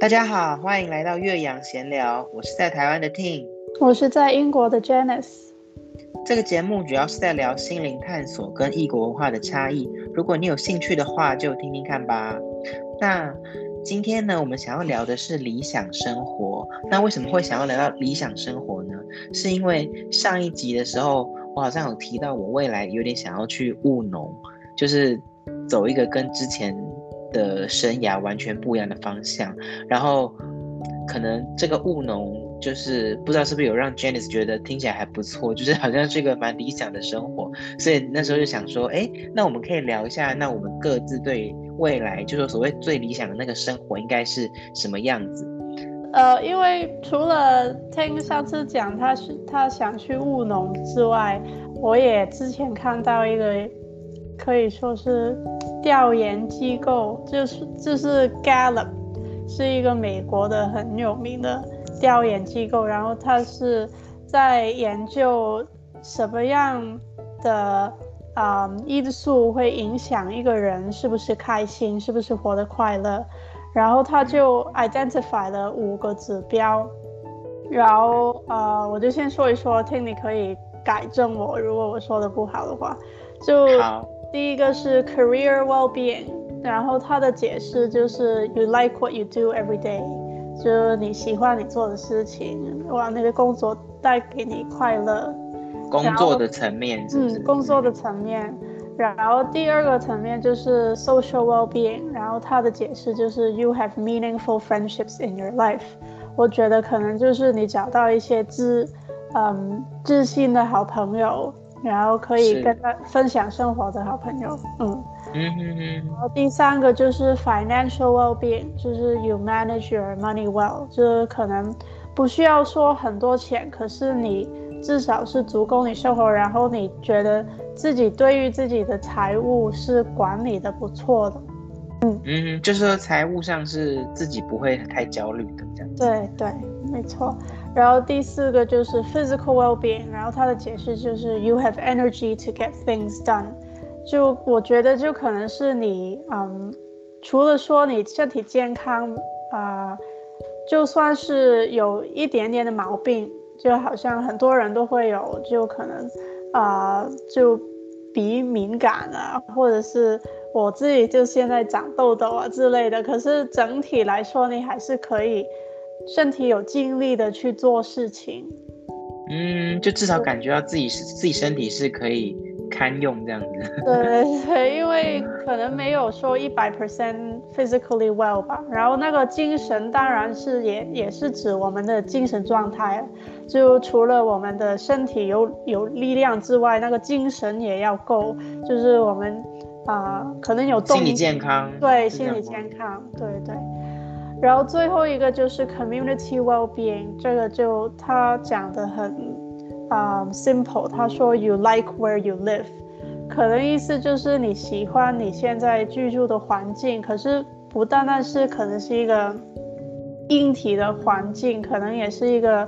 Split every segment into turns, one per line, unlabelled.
大家好，欢迎来到岳阳闲聊。我是在台湾的 Ting，
我是在英国的 Janice。
这个节目主要是在聊心灵探索跟异国文化的差异。如果你有兴趣的话，就听听看吧。那今天呢，我们想要聊的是理想生活。那为什么会想要聊到理想生活呢？是因为上一集的时候，我好像有提到我未来有点想要去务农，就是走一个跟之前。的生涯完全不一样的方向，然后可能这个务农就是不知道是不是有让 Janice 觉得听起来还不错，就是好像是一个蛮理想的生活，所以那时候就想说，哎，那我们可以聊一下，那我们各自对未来，就是所谓最理想的那个生活应该是什么样子？
呃，因为除了听上次讲他是他想去务农之外，我也之前看到一个。可以说是调研机构，就是就是 Gallup，是一个美国的很有名的调研机构。然后他是在研究什么样的啊、因素会影响一个人是不是开心，是不是活得快乐。然后他就 identify 了五个指标。然后呃，我就先说一说，听你可以改正我，如果我说的不好的话，就。第一个是 career well-being，然后它的解释就是 you like what you do every day，就是你喜欢你做的事情，哇，那个工作带给你快乐。
工作的层面是是？
嗯，工作的层面。然后第二个层面就是 social well-being，然后它的解释就是 you have meaningful friendships in your life。我觉得可能就是你找到一些知，嗯，知心的好朋友。然后可以跟他分享生活的好朋友，嗯嗯嗯嗯。然后第三个就是 financial well-being，就是 you manage your money well，就是可能不需要说很多钱，可是你至少是足够你生活，然后你觉得自己对于自己的财务是管理的不错的，嗯
嗯，就是说财务上是自己不会太焦虑的这样子。
对对，没错。然后第四个就是 physical well-being，然后它的解释就是 you have energy to get things done。就我觉得就可能是你，嗯，除了说你身体健康，啊、呃，就算是有一点点的毛病，就好像很多人都会有，就可能，啊、就鼻敏感啊，或者是我自己就现在长痘痘啊之类的。可是整体来说，你还是可以。身体有精力的去做事情，
嗯，就至少感觉到自己是自己身体是可以堪用这样子。
对 对，因为可能没有说一百 percent physically well 吧。然后那个精神当然是也也是指我们的精神状态，就除了我们的身体有有力量之外，那个精神也要够，就是我们啊、呃、可能有动力。
心理健康。
对，心理健康，对对。然后最后一个就是 community well-being，这个就他讲的很啊、simple，他说 you like where you live，可能意思就是你喜欢你现在居住的环境，可是不单单是可能是一个硬体的环境，可能也是一个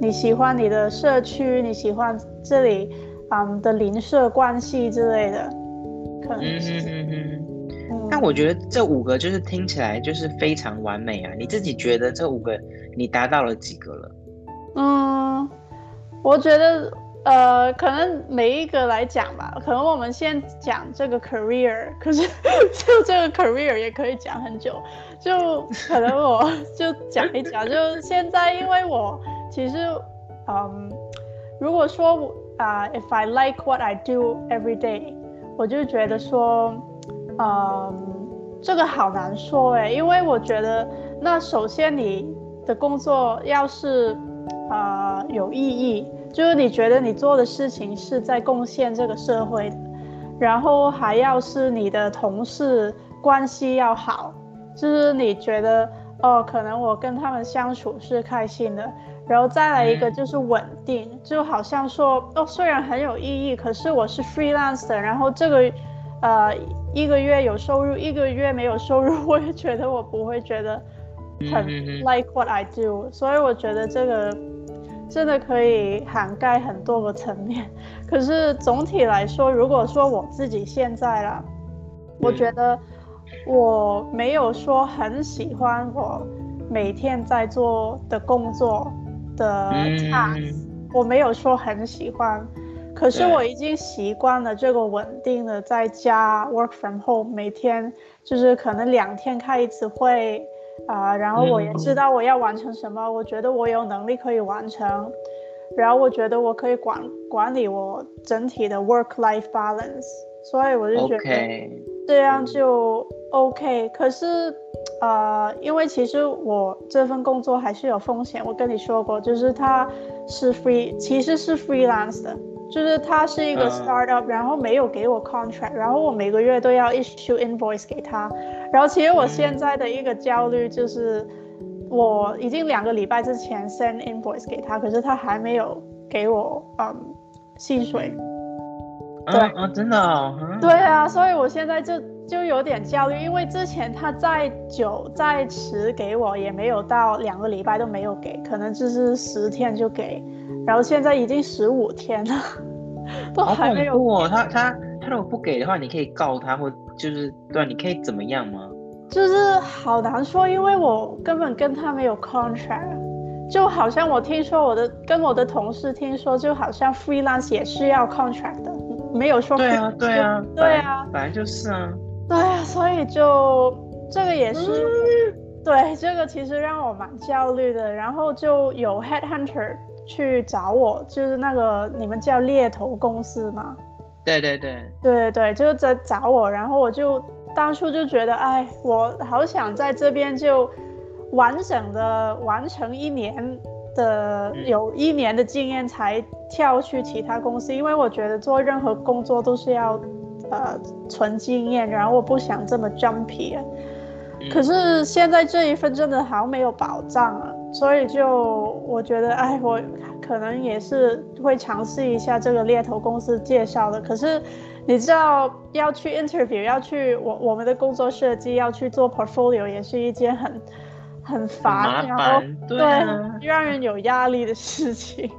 你喜欢你的社区，你喜欢这里啊、的邻舍关系之类的，可能是。
那我觉得这五个就是听起来就是非常完美啊！你自己觉得这五个你达到了几个了？
嗯，我觉得呃，可能每一个来讲吧。可能我们先讲这个 career，可是就这个 career 也可以讲很久。就可能我 就讲一讲，就现在因为我其实嗯，如果说啊、呃、，if I like what I do every day，我就觉得说。嗯，这个好难说诶，因为我觉得，那首先你的工作要是啊、呃、有意义，就是你觉得你做的事情是在贡献这个社会的，然后还要是你的同事关系要好，就是你觉得哦，可能我跟他们相处是开心的，然后再来一个就是稳定，就好像说哦，虽然很有意义，可是我是 freelancer，然后这个呃。一个月有收入，一个月没有收入，我也觉得我不会觉得很 like what I do，所以我觉得这个真的可以涵盖很多个层面。可是总体来说，如果说我自己现在啦，我觉得我没有说很喜欢我每天在做的工作的 task，、嗯、我没有说很喜欢，可是我已经习惯了这个稳定的在家 work from home，每天就是可能两天开一次会啊、呃，然后我也知道我要完成什么，嗯、我觉得我有能力可以完成，然后我觉得我可以管管理我整体的 work life balance，所以我就觉得这样就 OK，可是。呃，因为其实我这份工作还是有风险，我跟你说过，就是它是 free，其实是 freelance 的，就是他是一个 startup，、uh, 然后没有给我 contract，然后我每个月都要 issue invoice 给他，然后其实我现在的一个焦虑就是，我已经两个礼拜之前 send invoice 给他，可是他还没有给我嗯薪水。
对啊，啊，真的、哦嗯？
对啊，所以我现在就就有点焦虑，因为之前他再久再迟给我也没有到两个礼拜都没有给，可能就是十天就给，然后现在已经十五天了，都还没有。
哦，他他他如果不给的话，你可以告他，或就是对，你可以怎么样吗？
就是好难说，因为我根本跟他没有 contract，就好像我听说我的跟我的同事听说，就好像 freelance 也是要 contract 的。没有说
对啊，对啊，
对啊，
本来就是啊。
对啊，所以就这个也是，嗯、对这个其实让我蛮焦虑的。然后就有 headhunter 去找我，就是那个你们叫猎头公司嘛。
对对对，
对对对，就是在找我。然后我就当初就觉得，哎，我好想在这边就完整的完成一年。的有一年的经验才跳去其他公司，因为我觉得做任何工作都是要呃存经验，然后我不想这么 jumpy。可是现在这一份真的好没有保障啊，所以就我觉得，哎，我可能也是会尝试一下这个猎头公司介绍的。可是你知道要去 interview，要去我我们的工作设计，要去做 portfolio，也是一件很。很烦，然后对，让人有压力的事情。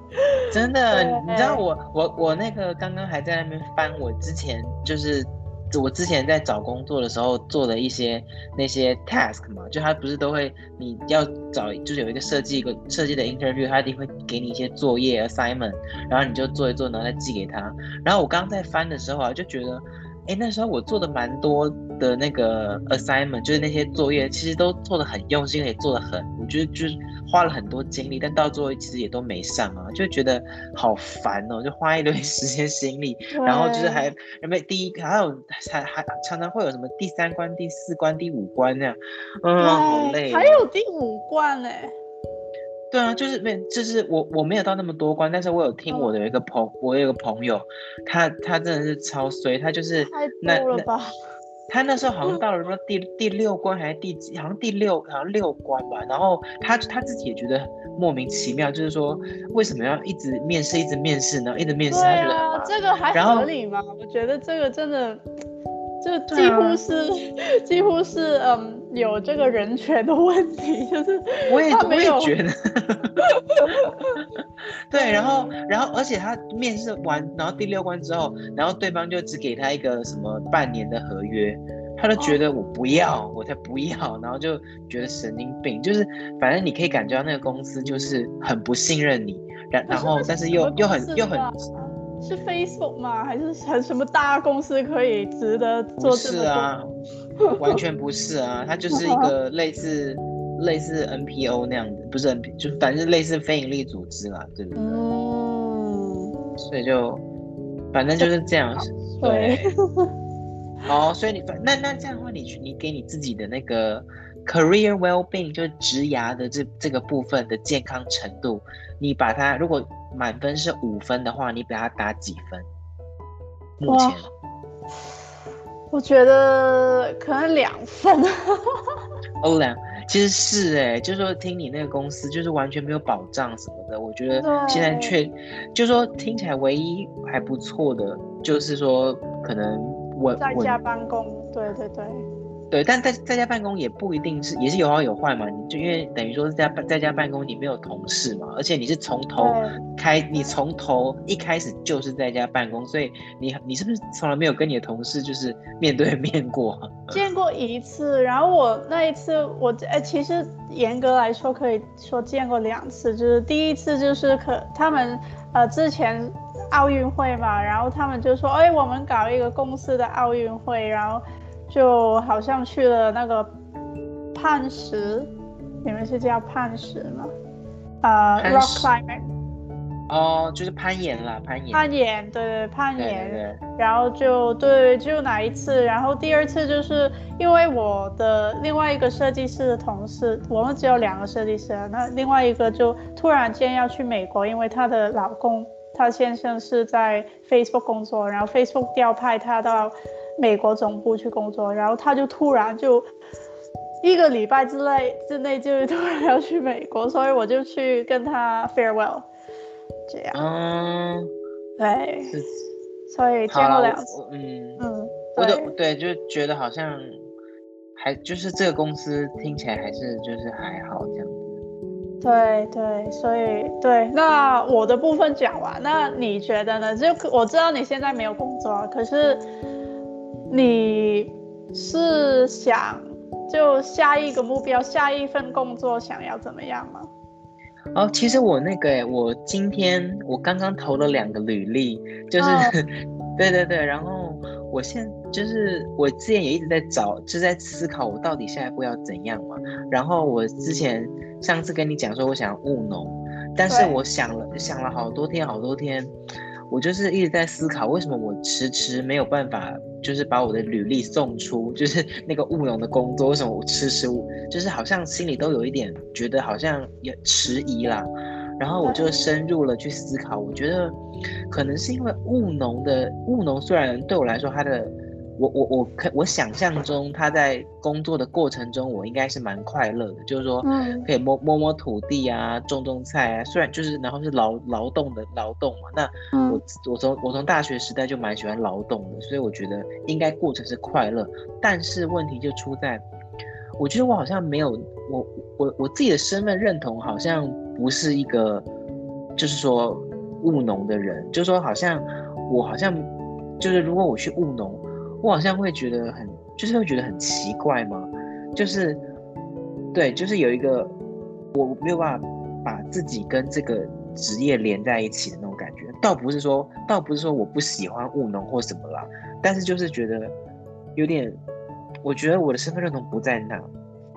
真的，你知道我我我那个刚刚还在那边翻我之前就是我之前在找工作的时候做的一些那些 task 嘛，就他不是都会你要找就是有一个设计一个设计的 interview，他一定会给你一些作业 assignment，然后你就做一做，然后再寄给他。然后我刚在翻的时候啊，就觉得。哎，那时候我做的蛮多的那个 assignment，就是那些作业，其实都做的很用心，也做的很，我觉得就是花了很多精力，但到最后其实也都没上啊，就觉得好烦哦，就花一堆时间心力，然后就是还有没第一，还有还还常常会有什么第三关、第四关、第五关那样，嗯，好累，
还有第五关呢。
对啊，就是没，就是我我没有到那么多关，但是我有听我的有一个朋，哦、我有一个朋友，他他真的是超衰，他就是那那他那时候好像到了什么第第六关还是第几，好像第六好像六关吧，然后他他自己也觉得莫名其妙，就是说为什么要一直面试一直面试呢？一直面试，
他觉得，这个还合理吗？我觉得这个真的。就几乎是，啊、几乎是，嗯，有这个人权的问题，就是
我也我也觉得，对，然后然后而且他面试完，然后第六关之后，然后对方就只给他一个什么半年的合约，他就觉得我不要，哦、我才不要，然后就觉得神经病，就是反正你可以感觉到那个公司就是很不信任你，然然后但是又又很又很。
是 Facebook 吗？还是很什么大公司可以值得做这个？
是啊，完全不是啊，它就是一个类似类似 NPO 那样的，不是 NPO，就反正类似非营利组织啦，对不对？嗯，所以就反正就是这样，对。好，所以你反那那这样的话，你你给你自己的那个 career well-being 就是职涯的这这个部分的健康程度，你把它如果。满分是五分的话，你给他打几分？目前，
我觉得可能两分。
哦，两，其实是哎、欸，就是说听你那个公司就是完全没有保障什么的，我觉得现在却，就是说听起来唯一还不错的，就是说可能我
在家办公，对对对。
对，但在在家办公也不一定是，也是有好有坏嘛。你就因为等于说在在家办公，你没有同事嘛，而且你是从头开，你从头一开始就是在家办公，所以你你是不是从来没有跟你的同事就是 面对面过？
见过一次，然后我那一次我哎，其实严格来说可以说见过两次，就是第一次就是可他们呃之前奥运会嘛，然后他们就说哎，我们搞一个公司的奥运会，然后。就好像去了那个磐石，你们是叫磐石吗？呃、uh,，rock climbing。
哦，就是攀岩啦，攀岩。
攀岩，对对，攀岩。
对对对。
然后就对，就那一次，然后第二次就是因为我的另外一个设计师的同事，我们只有两个设计师，那另外一个就突然间要去美国，因为她的老公，她先生是在 Facebook 工作，然后 Facebook 调派他到。美国总部去工作，然后他就突然就一个礼拜之内之内就突然要去美国，所以我就去跟他 farewell，这样。嗯，对，所以见过两次。嗯嗯，
我就对，就觉得好像还就是这个公司听起来还是就是还好这样子。
对对，所以对，那我的部分讲完，那你觉得呢？就我知道你现在没有工作，可是。你是想就下一个目标，下一份工作想要怎么样吗？
哦，其实我那个，我今天我刚刚投了两个履历，就是，哦、对对对，然后我现就是我之前也一直在找，就在思考我到底下一步要怎样嘛。然后我之前上次跟你讲说，我想要务农，但是我想了想了好多天好多天。我就是一直在思考，为什么我迟迟没有办法，就是把我的履历送出，就是那个务农的工作，为什么我迟迟，就是好像心里都有一点觉得好像也迟疑了。然后我就深入了去思考，我觉得可能是因为务农的务农，虽然对我来说它的。我我我可我想象中他在工作的过程中，我应该是蛮快乐的，就是说可以摸摸摸土地啊，种种菜啊。虽然就是然后是劳劳动的劳动嘛，那我我从我从大学时代就蛮喜欢劳动的，所以我觉得应该过程是快乐。但是问题就出在，我觉得我好像没有我我我自己的身份认同好像不是一个，就是说务农的人，就是说好像我好像就是如果我去务农。我好像会觉得很，就是会觉得很奇怪吗？就是，对，就是有一个我没有办法把自己跟这个职业连在一起的那种感觉。倒不是说，倒不是说我不喜欢务农或什么啦，但是就是觉得有点，我觉得我的身份认同不在那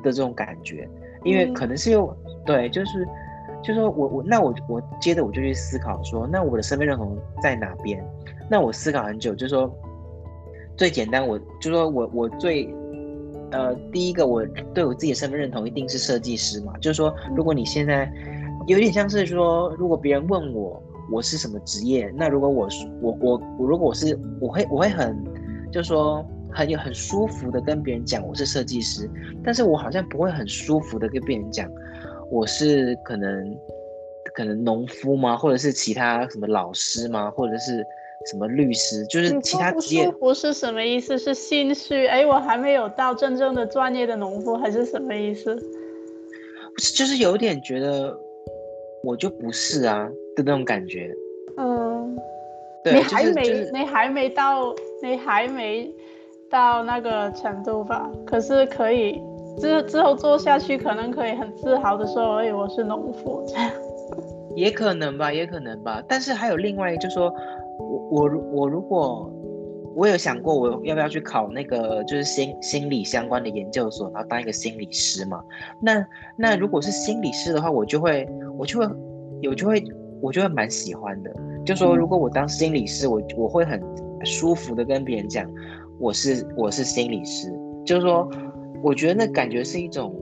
的这种感觉，因为可能是有对，就是，就是说我我那我我接着我就去思考说，那我的身份认同在哪边？那我思考很久，就是说。最简单，我就说我我最，呃，第一个我对我自己的身份认同一定是设计师嘛。就是说，如果你现在有点像是说，如果别人问我我是什么职业，那如果我我我我如果我是我会我会很，就是说很有很舒服的跟别人讲我是设计师，但是我好像不会很舒服的跟别人讲我是可能可能农夫吗，或者是其他什么老师吗，或者是。什么律师，就是其他职业，
不是什么意思？是心虚？哎，我还没有到真正的专业的农夫，还是什么意思？
就是有点觉得我就不是啊的那种感觉。
嗯，对，你还没，就是就是、你还没到，你还没到那个程度吧？可是可以之之后做下去，可能可以很自豪的说，哎，我是农夫这样。
也可能吧，也可能吧。但是还有另外一个，就是说。我我我如果我有想过我要不要去考那个就是心心理相关的研究所，然后当一个心理师嘛？那那如果是心理师的话，我就会我就会有就会我就会蛮喜欢的。就说如果我当心理师，我我会很舒服的跟别人讲我是我是心理师。就是说，我觉得那感觉是一种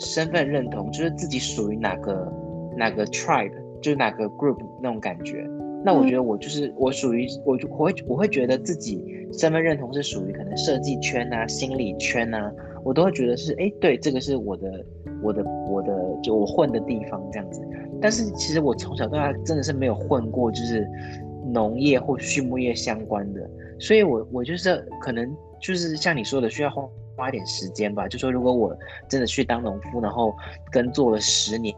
身份认同，就是自己属于哪个哪个 tribe，就是哪个 group 那种感觉。那我觉得我就是我属于我就我会我会觉得自己身份认同是属于可能设计圈啊、心理圈啊，我都会觉得是哎，对，这个是我的我的我的就我混的地方这样子。但是其实我从小到大真的是没有混过就是农业或畜牧业相关的，所以我我就是可能就是像你说的需要花花点时间吧。就说如果我真的去当农夫，然后耕作了十年，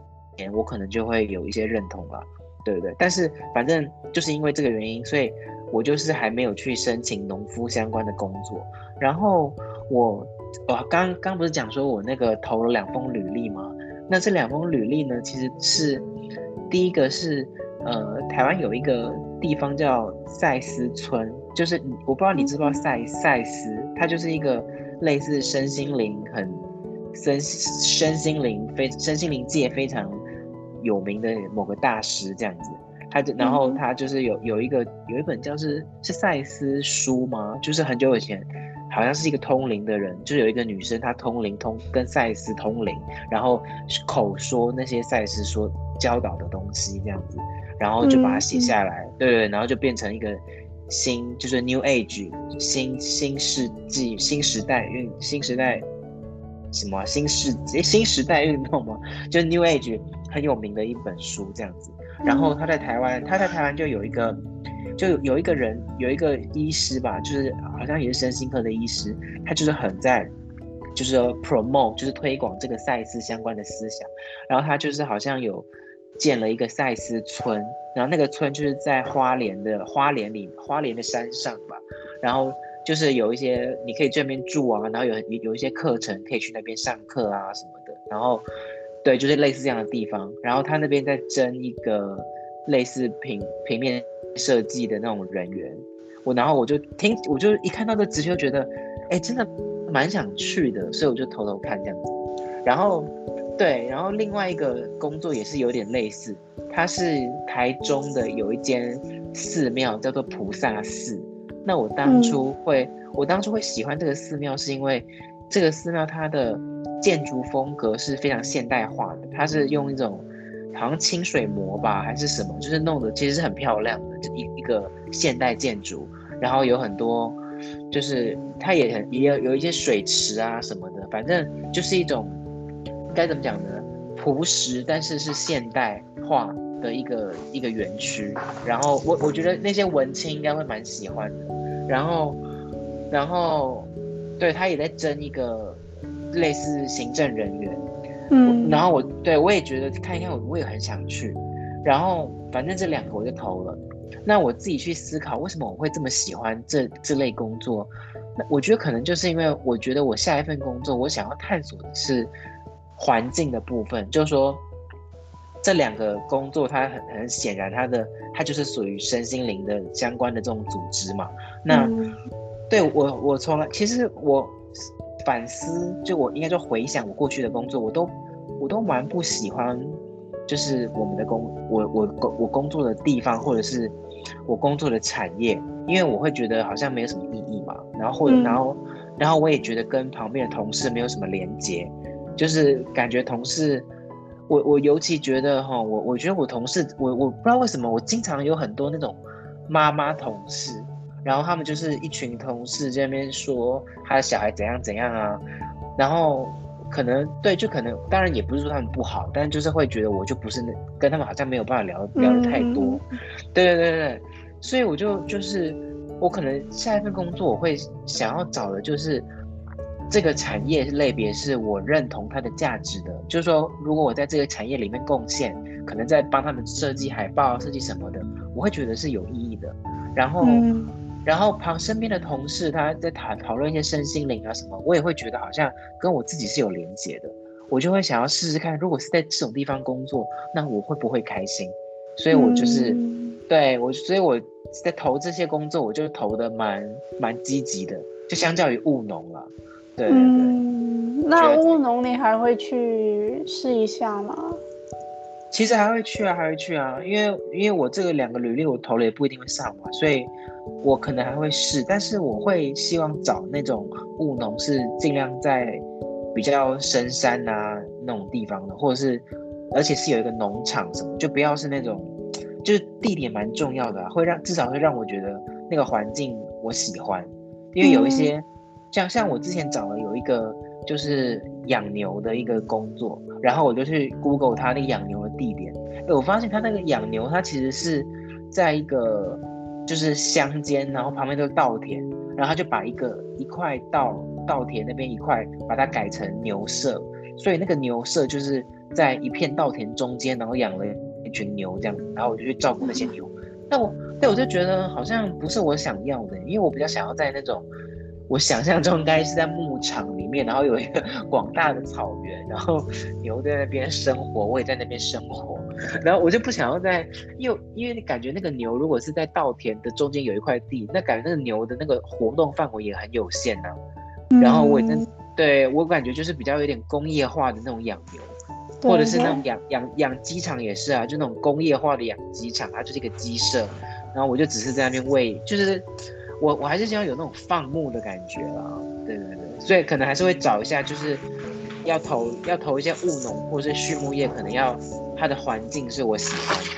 我可能就会有一些认同了，对不对？但是反正就是因为这个原因，所以我就是还没有去申请农夫相关的工作。然后我我刚刚不是讲说我那个投了两封履历吗？那这两封履历呢，其实是第一个是呃，台湾有一个地方叫赛斯村。就是我不知道你知不知道赛赛斯，它就是一个类似身心灵很身身心灵非身心灵界非常有名的某个大师这样子，他就然后他就是有有一个有一本叫是是赛斯书吗？就是很久以前好像是一个通灵的人，就是有一个女生她通灵通跟赛斯通灵，然后口说那些赛斯说教导的东西这样子，然后就把它写下来，对对，然后就变成一个。新就是 New Age 新新世纪新时代运新时代什么、啊、新世纪新时代运动吗？就是 New Age 很有名的一本书这样子。然后他在台湾，他在台湾就有一个，就有一个人有一个医师吧，就是好像也是身心科的医师，他就是很在就是说 promote 就是推广这个赛斯相关的思想。然后他就是好像有建了一个赛斯村。然后那个村就是在花莲的花莲里，花莲的山上吧。然后就是有一些你可以这边住啊，然后有有一些课程可以去那边上课啊什么的。然后对，就是类似这样的地方。然后他那边在征一个类似平平面设计的那种人员。我然后我就听，我就一看到这职缺，就觉得哎，真的蛮想去的，所以我就偷偷看这样子。然后对，然后另外一个工作也是有点类似。它是台中的有一间寺庙叫做菩萨寺。那我当初会，嗯、我当初会喜欢这个寺庙，是因为这个寺庙它的建筑风格是非常现代化的。它是用一种好像清水模吧，还是什么，就是弄得其实是很漂亮的，就一一个现代建筑。然后有很多，就是它也很也有有一些水池啊什么的，反正就是一种该怎么讲呢？朴实，但是是现代化。的一个一个园区，然后我我觉得那些文青应该会蛮喜欢的，然后然后对他也在争一个类似行政人员，嗯，然后我对我也觉得看一看我我也很想去，然后反正这两个我就投了，那我自己去思考为什么我会这么喜欢这这类工作，那我觉得可能就是因为我觉得我下一份工作我想要探索的是环境的部分，就是说。这两个工作，它很很显然，它的它就是属于身心灵的相关的这种组织嘛。那、嗯、对我，我从来其实我反思，就我应该就回想我过去的工作，我都我都蛮不喜欢，就是我们的工，我我工我工作的地方，或者是我工作的产业，因为我会觉得好像没有什么意义嘛。然后或者、嗯、然后然后我也觉得跟旁边的同事没有什么连接，就是感觉同事。我我尤其觉得哈，我我觉得我同事，我我不知道为什么，我经常有很多那种妈妈同事，然后他们就是一群同事在那边说他的小孩怎样怎样啊，然后可能对，就可能当然也不是说他们不好，但就是会觉得我就不是那跟他们好像没有办法聊聊的太多，对对对对，所以我就就是我可能下一份工作我会想要找的就是。这个产业类别是我认同它的价值的，就是说，如果我在这个产业里面贡献，可能在帮他们设计海报、设计什么的，我会觉得是有意义的。然后，嗯、然后旁身边的同事他在讨讨论一些身心灵啊什么，我也会觉得好像跟我自己是有连接的，我就会想要试试看，如果是在这种地方工作，那我会不会开心？所以我就是，嗯、对我，所以我在投这些工作，我就投的蛮蛮积极的，就相较于务农了。对，对，对，
嗯，那务农你还会去试一下吗？
其实还会去啊，还会去啊，因为因为我这个两个履历我投了也不一定会上嘛，所以我可能还会试，但是我会希望找那种务农是尽量在比较深山啊那种地方的，或者是而且是有一个农场什么，就不要是那种就是地点蛮重要的啊，会让至少会让我觉得那个环境我喜欢，因为有一些。像像我之前找了有一个就是养牛的一个工作，然后我就去 Google 他那个养牛的地点，我发现他那个养牛，他其实是在一个就是乡间，然后旁边都是稻田，然后他就把一个一块稻稻田那边一块把它改成牛舍，所以那个牛舍就是在一片稻田中间，然后养了一群牛这样，然后我就去照顾那些牛。但我对我就觉得好像不是我想要的，因为我比较想要在那种。我想象中应该是在牧场里面，然后有一个 广大的草原，然后牛在那边生活，我也在那边生活，然后我就不想要在，因为因为你感觉那个牛如果是在稻田的中间有一块地，那感觉那个牛的那个活动范围也很有限呐、啊。然后我也真对我感觉就是比较有点工业化的那种养牛，或者是那种养养养鸡场也是啊，就那种工业化的养鸡场，它就是一个鸡舍，然后我就只是在那边喂，就是。我我还是想要有那种放牧的感觉啦，对对对，所以可能还是会找一下，就是要投要投一些务农或是畜牧业，可能要它的环境是我喜欢的。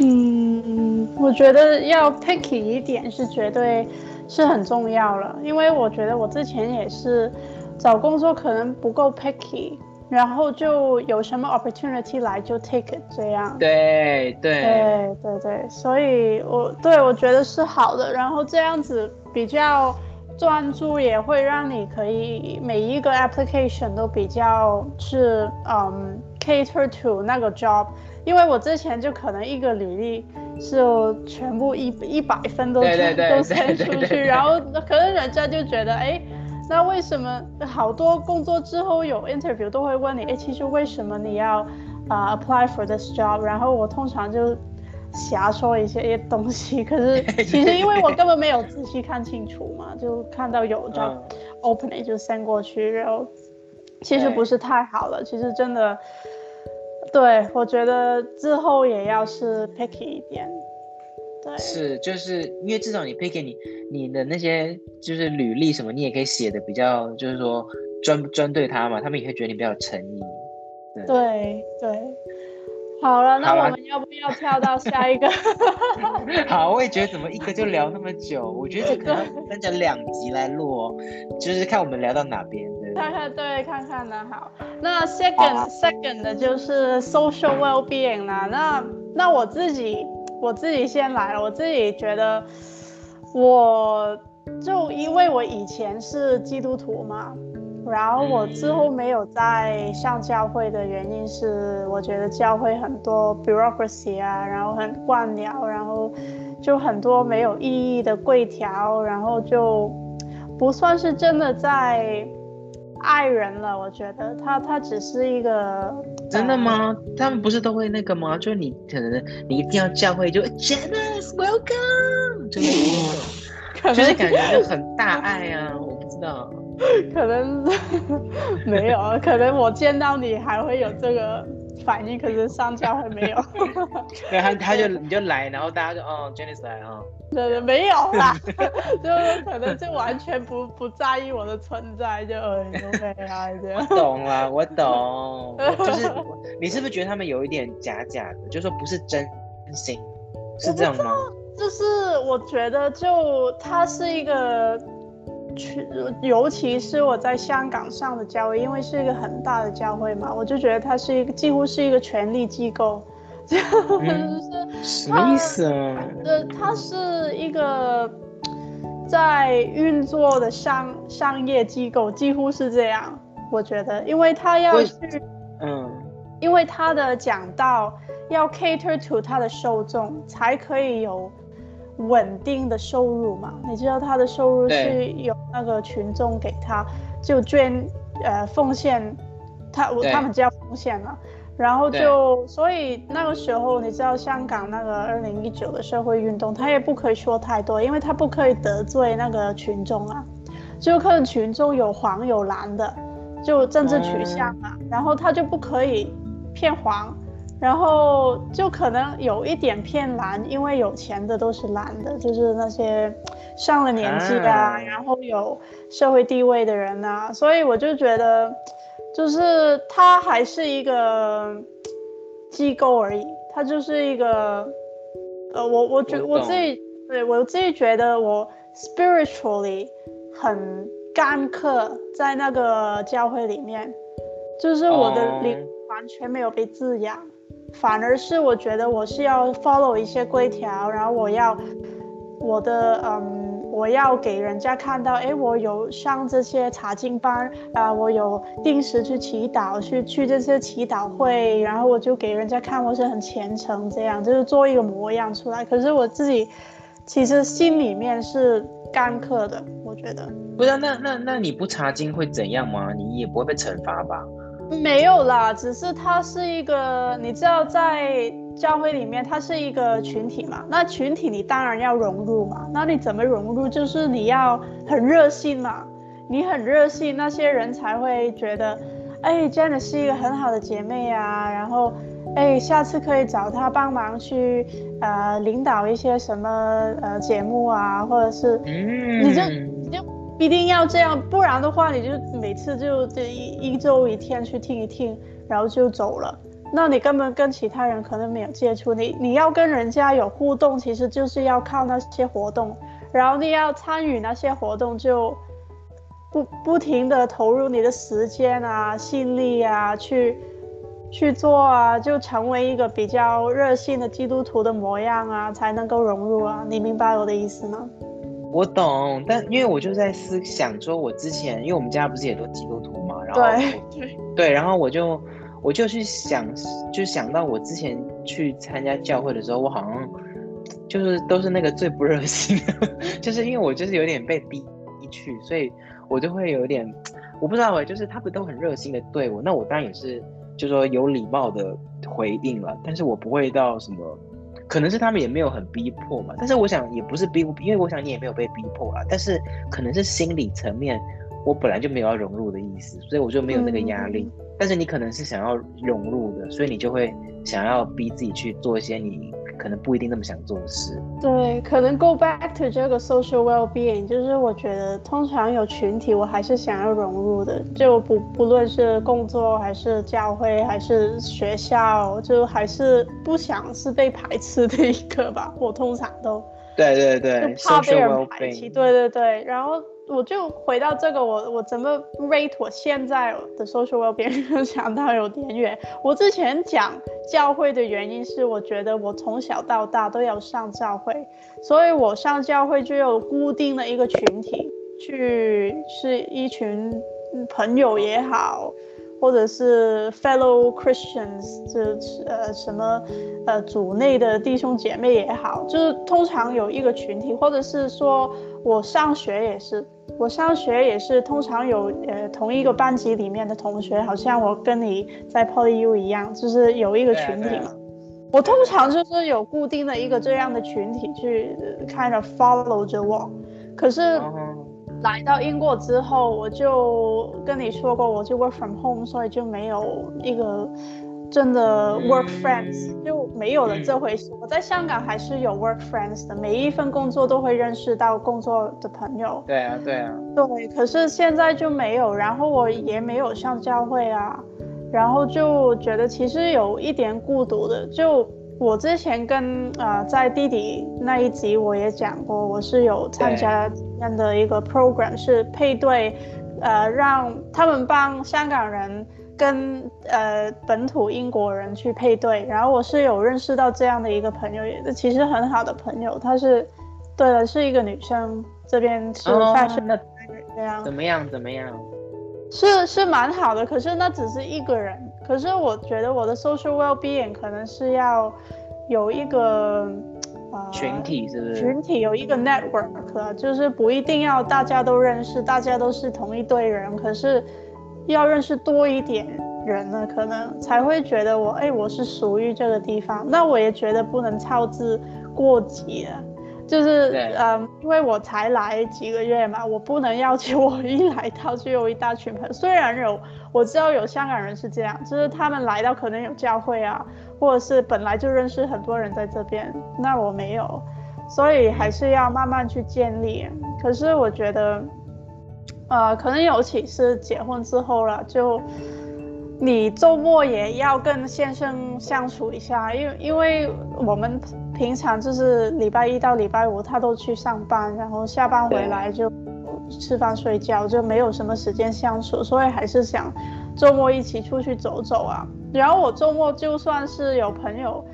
嗯，我觉得要 picky 一点是绝对是很重要了，因为我觉得我之前也是找工作可能不够 picky。然后就有什么 opportunity 来就 take it 这样，
对对
对对对，所以我对我觉得是好的。然后这样子比较专注，也会让你可以每一个 application 都比较是嗯 cater to 那个 job。因为我之前就可能一个履历是全部一一百分都都 send 出去，然后可能人家就觉得哎。那为什么好多工作之后有 interview 都会问你？哎，其实为什么你要啊、uh, apply for this job？然后我通常就瞎说一些东西，可是 其实因为我根本没有仔细看清楚嘛，就看到有 job opening 就 send 过去，然后其实不是太好了。其实真的，对，我觉得之后也要是 picky 一点。
是，就是因为至少你 pick 给你你的那些就是履历什么，你也可以写的比较，就是说专专对他嘛，他们也会觉得你比较有诚意。
对对，对，好了，那我们要不要跳到下一个？
好，我也觉得怎么一个就聊那么久，我觉得这可能分成两集来录哦，就是看我们聊到哪边。
看看对，看看呢。好，那 second、啊、second 的就是 social well-being 啦。那那我自己。我自己先来了，我自己觉得，我就因为我以前是基督徒嘛，然后我之后没有再上教会的原因是，我觉得教会很多 bureaucracy 啊，然后很官僚，然后就很多没有意义的规条，然后就不算是真的在。爱人了，我觉得他他只是一个
真的吗？他们不是都会那个吗？就是你可能你一定要教会就 Janice welcome，就是那种，就是感觉就很大爱啊，我不知道，
可能 没有，可能我见到你还会有这个。反应可是上教会没有，
对，他他就你就来，然后大家就哦，Janice 来啊，
对对，没有啦，就可能就完全不不在意我的存在，就呃，OK 啊这样。
我懂了，我懂，我 就是你是不是觉得他们有一点假假的，就说不是真心，是这样吗？
就是我觉得就他是一个。尤其是我在香港上的教会，因为是一个很大的教会嘛，我就觉得它是一个几乎是一个权力机构，就
是什么意思啊？
呃，它是一个在运作的商商业机构，几乎是这样，我觉得，因为他要去，嗯，因为他的讲道要 cater to 他的受众，才可以有。稳定的收入嘛，你知道他的收入是由那个群众给他，就捐呃奉献，他我他们叫奉献了，然后就所以那个时候你知道香港那个二零一九的社会运动，他也不可以说太多，因为他不可以得罪那个群众啊，就看群众有黄有蓝的，就政治取向啊，嗯，然后他就不可以偏黄。然后就可能有一点偏蓝，因为有钱的都是蓝的，就是那些上了年纪的啊，然后有社会地位的人啊，所以我就觉得，就是他还是一个机构而已，他就是一个，呃，我我觉我自己对我自己觉得我 spiritually 很干渴在那个教会里面，就是我的灵完全没有被滋养。反而是我觉得我是要 follow 一些规条，然后我要我的嗯，我要给人家看到，哎，我有上这些查经班啊，我有定时去祈祷，去去这些祈祷会，然后我就给人家看我是很虔诚，这样就是做一个模样出来。可是我自己其实心里面是干渴的，我觉得。
不是，那那那你不查经会怎样吗？你也不会被惩罚吧？
没有啦，只是它是一个，你知道在。教会里面，它是一个群体嘛，那群体你当然要融入嘛。那你怎么融入？就是你要很热心嘛，你很热心，那些人才会觉得，哎，Janet 是一个很好的姐妹啊。然后，哎，下次可以找她帮忙去，呃，领导一些什么呃节目啊，或者是，你就你就一定要这样，不然的话，你就每次就这一一周一天去听一听，然后就走了。那你根本跟其他人可能没有接触，你你要跟人家有互动，其实就是要靠那些活动，然后你要参与那些活动，就不不停的投入你的时间啊、心力啊，去去做啊，就成为一个比较热心的基督徒的模样啊，才能够融入啊。你明白我的意思吗？
我懂，但因为我就在思想说，我之前因为我们家不是也都基督徒嘛，然后
对对
对，然后我就。我就去想，就想到我之前去参加教会的时候，我好像就是都是那个最不热心的，就是因为我就是有点被逼去，所以我就会有点，我不知道哎，就是他们都很热心的对我，那我当然也是，就是说有礼貌的回应了，但是我不会到什么，可能是他们也没有很逼迫嘛，但是我想也不是逼不，因为我想你也没有被逼迫啦，但是可能是心理层面，我本来就没有要融入的意思，所以我就没有那个压力。嗯但是你可能是想要融入的，所以你就会想要逼自己去做一些你可能不一定那么想做的事。
对，可能 go back to 这个 social well-being，就是我觉得通常有群体，我还是想要融入的，就不不论是工作还是教会还是学校，就还是不想是被排斥的一个吧。我通常都
对对对，
就怕被人排挤。对对对，然后。我就回到这个，我我怎么 rate 我现在的 social 边缘 想到有点远。我之前讲教会的原因是，我觉得我从小到大都要上教会，所以我上教会就有固定的一个群体，去是一群朋友也好，或者是 fellow Christians，就是呃什么呃组内的弟兄姐妹也好，就是通常有一个群体，或者是说我上学也是。我上学也是，通常有呃同一个班级里面的同学，好像我跟你在 PolyU 一样，就是有一个群体嘛。我通常就是有固定的一个这样的群体去 kind of follow 着我。可是来到英国之后，我就跟你说过，我就 work from home，所以就没有一个。真的 work friends、嗯、就没有了这回事。嗯、我在香港还是有 work friends 的，每一份工作都会认识到工作的朋友。
对啊，对啊。
对，可是现在就没有，然后我也没有上教会啊，然后就觉得其实有一点孤独的。就我之前跟呃在弟弟那一集我也讲过，我是有参加这样的一个 program，是配对，呃，让他们帮香港人。跟呃本土英国人去配对，然后我是有认识到这样的一个朋友，也是其实很好的朋友，她是，对了，是一个女生，这边是 fashion 的这样，
怎么样怎么样？
是是蛮好的，可是那只是一个人，可是我觉得我的 social well-being 可能是要有一个呃
群体，是不是？
群体有一个 network，就是不一定要大家都认识，大家都是同一队人，可是。要认识多一点人呢，可能才会觉得我，哎，我是属于这个地方。那我也觉得不能操之过急了，就是，嗯，因为我才来几个月嘛，我不能要求 我一来到就有一大群朋友。虽然有，我知道有香港人是这样，就是他们来到可能有教会啊，或者是本来就认识很多人在这边，那我没有，所以还是要慢慢去建立。可是我觉得。呃，可能尤其是结婚之后了，就你周末也要跟先生相处一下，因为因为我们平常就是礼拜一到礼拜五他都去上班，然后下班回来就吃饭睡觉，就没有什么时间相处，所以还是想周末一起出去走走啊。然后我周末就算是有朋友。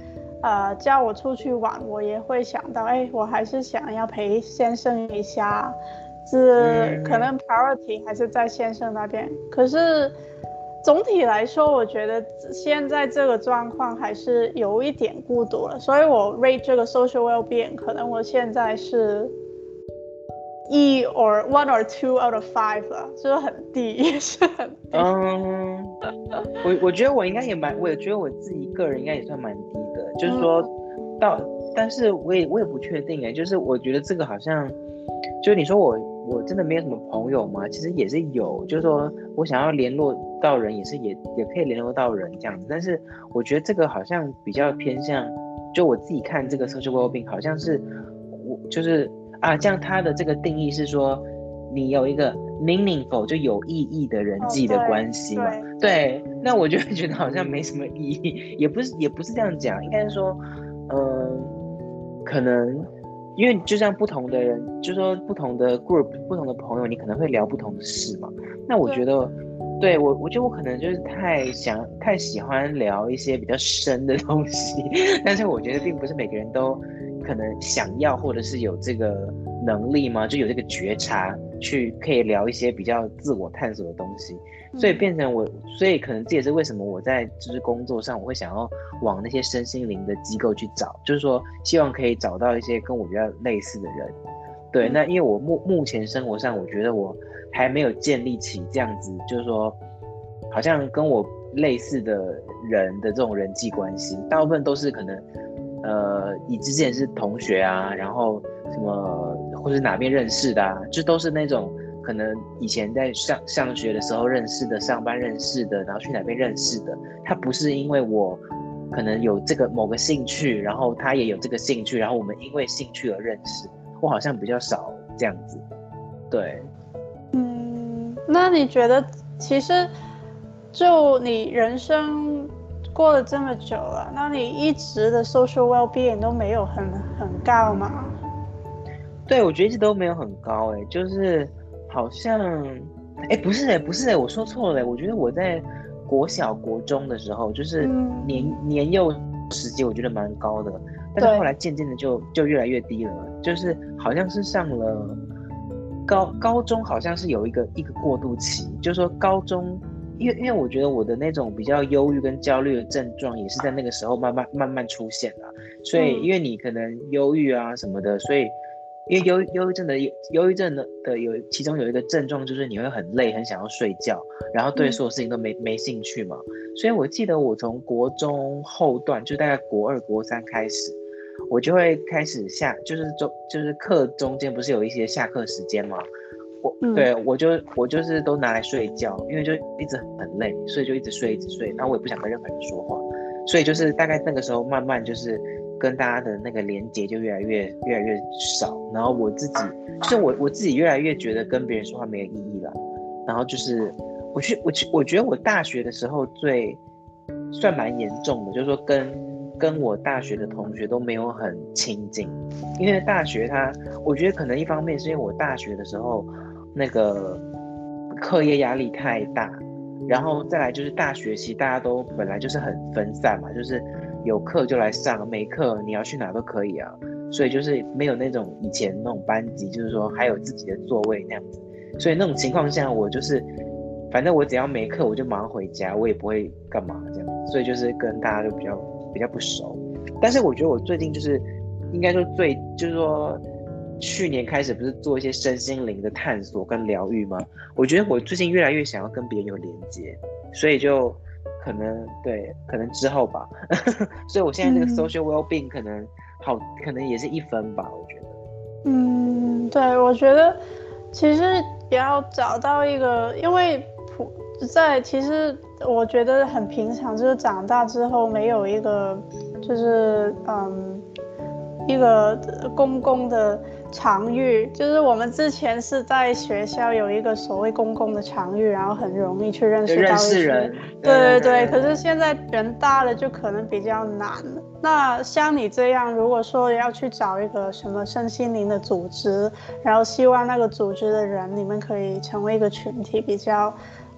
呃叫我出去玩，我也会想到，哎，我还是想要陪先生一下，是可能 priority 还是在先生那边。可是总体来说，我觉得现在这个状况还是有一点孤独了，所以我 rate 这个 social well-being，可能我现在是。一 or one or two out of five 了，就是很低，也 是很低。
嗯，我我觉得我应该也蛮，我也觉得我自己个人应该也算蛮低的，就是说到，但是我也我也不确定哎，就是我觉得这个好像，就是你说我我真的没有什么朋友吗？其实也是有，就是说我想要联络到人，也是也也可以联络到人这样子，但是我觉得这个好像比较偏向，就我自己看这个 social well-being 好像是我就是。啊，这样它的这个定义是说，你有一个 meaningful 就有意义的人际的关系嘛？哦、对，对，那我就会觉得好像没什么意义，也不是也不是这样讲，应该是说，嗯、呃，可能因为就像不同的人，就说不同的 group，不同的朋友，你可能会聊不同的事嘛。那我觉得，对我，我觉得我可能就是太想太喜欢聊一些比较深的东西，但是我觉得并不是每个人都。可能想要或者是有这个能力吗？就有这个觉察，去可以聊一些比较自我探索的东西，所以变成我，所以可能这也是为什么我在就是工作上，我会想要往那些身心灵的机构去找，就是说希望可以找到一些跟我比较类似的人。对，那因为我目目前生活上，我觉得我还没有建立起这样子，就是说好像跟我类似的人的这种人际关系，大部分都是可能。呃，你之前是同学啊，然后什么，或是哪边认识的啊，就都是那种可能以前在上上学的时候认识的，上班认识的，然后去哪边认识的。他不是因为我可能有这个某个兴趣，然后他也有这个兴趣，然后我们因为兴趣而认识。我好像比较少这样子。对，
嗯，那你觉得其实就你人生？过了这么久了，那你一直的 social well-being 都没有很很高吗？
对，我觉得一直都没有很高，哎，就是好像，哎，不是，哎，不是，哎，我说错了，我觉得我在国小、国中的时候，就是年、嗯、年幼时期，我觉得蛮高的，但是后来渐渐的就就越来越低了，就是好像是上了高高中，好像是有一个一个过渡期，就是说高中。因为因为我觉得我的那种比较忧郁跟焦虑的症状也是在那个时候慢慢慢慢出现的，所以因为你可能忧郁啊什么的，所以因为忧忧郁症的忧郁症的的有其中有一个症状就是你会很累，很想要睡觉，然后对所有事情都没没兴趣嘛。所以我记得我从国中后段就大概国二国三开始，我就会开始下就是中就是课中间不是有一些下课时间嘛？我对我就我就是都拿来睡觉，因为就一直很累，所以就一直睡一直睡，然后我也不想跟任何人说话，所以就是大概那个时候慢慢就是跟大家的那个连接就越来越越来越少，然后我自己就是我我自己越来越觉得跟别人说话没有意义了，然后就是我去我去我觉得我大学的时候最算蛮严重的，就是说跟跟我大学的同学都没有很亲近，因为大学他我觉得可能一方面是因为我大学的时候。那个课业压力太大，然后再来就是大学期大家都本来就是很分散嘛，就是有课就来上，没课你要去哪都可以啊，所以就是没有那种以前那种班级，就是说还有自己的座位那样子，所以那种情况下我就是，反正我只要没课我就马上回家，我也不会干嘛这样，所以就是跟大家就比较比较不熟，但是我觉得我最近就是应该说最就是说。去年开始不是做一些身心灵的探索跟疗愈吗？我觉得我最近越来越想要跟别人有连接，所以就可能对，可能之后吧。所以我现在那个 social well-being 可能好，可能也是一分吧，我觉得。
嗯，对，我觉得其实也要找到一个，因为普在其实我觉得很平常，就是长大之后没有一个，就是嗯，一个公共的。场域就是我们之前是在学校有一个所谓公共的场域，然后很容易去认识到一些人。对对对，可是现在人大了就可能比较难。那像你这样，如果说要去找一个什么身心灵的组织，然后希望那个组织的人你们可以成为一个群体，比较，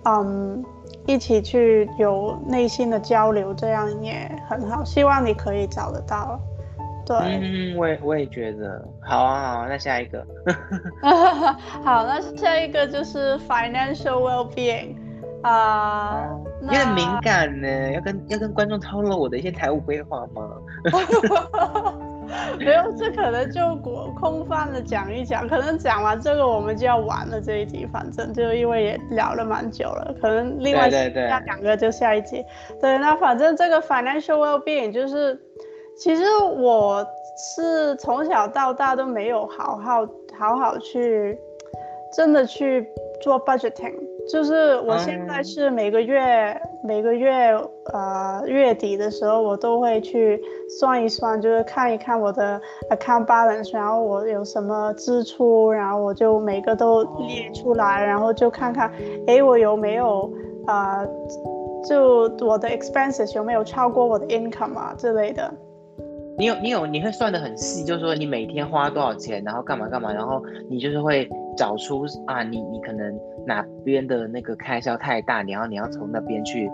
嗯，一起去有内心的交流，这样也很好。希望你可以找得到。对，
嗯，我也我也觉得，好啊好啊，那下一个，
好，那下一个就是 financial well-being 啊、uh, 嗯，
有点敏感呢，要跟要跟观众透露我的一些财务规划吗？
没有，这可能就空泛的讲一讲，可能讲完这个我们就要完了这一集，反正就因为也聊了蛮久了，可能另外下两个就下一集。对，那反正这个 financial well-being 就是。其实我是从小到大都没有好好好好去真的去做 budgeting，就是我现在是每个月、嗯、每个月呃月底的时候，我都会去算一算，就是看一看我的 account balance，然后我有什么支出，然后我就每个都列出来，然后就看看，哎，我有没有呃，就我的 expenses 有没有超过我的 income 啊之类的。
你有你有你会算的很细，就是说你每天花多少钱，然后干嘛干嘛，然后你就是会找出啊，你你可能哪边的那个开销太大，然后你要从那边去，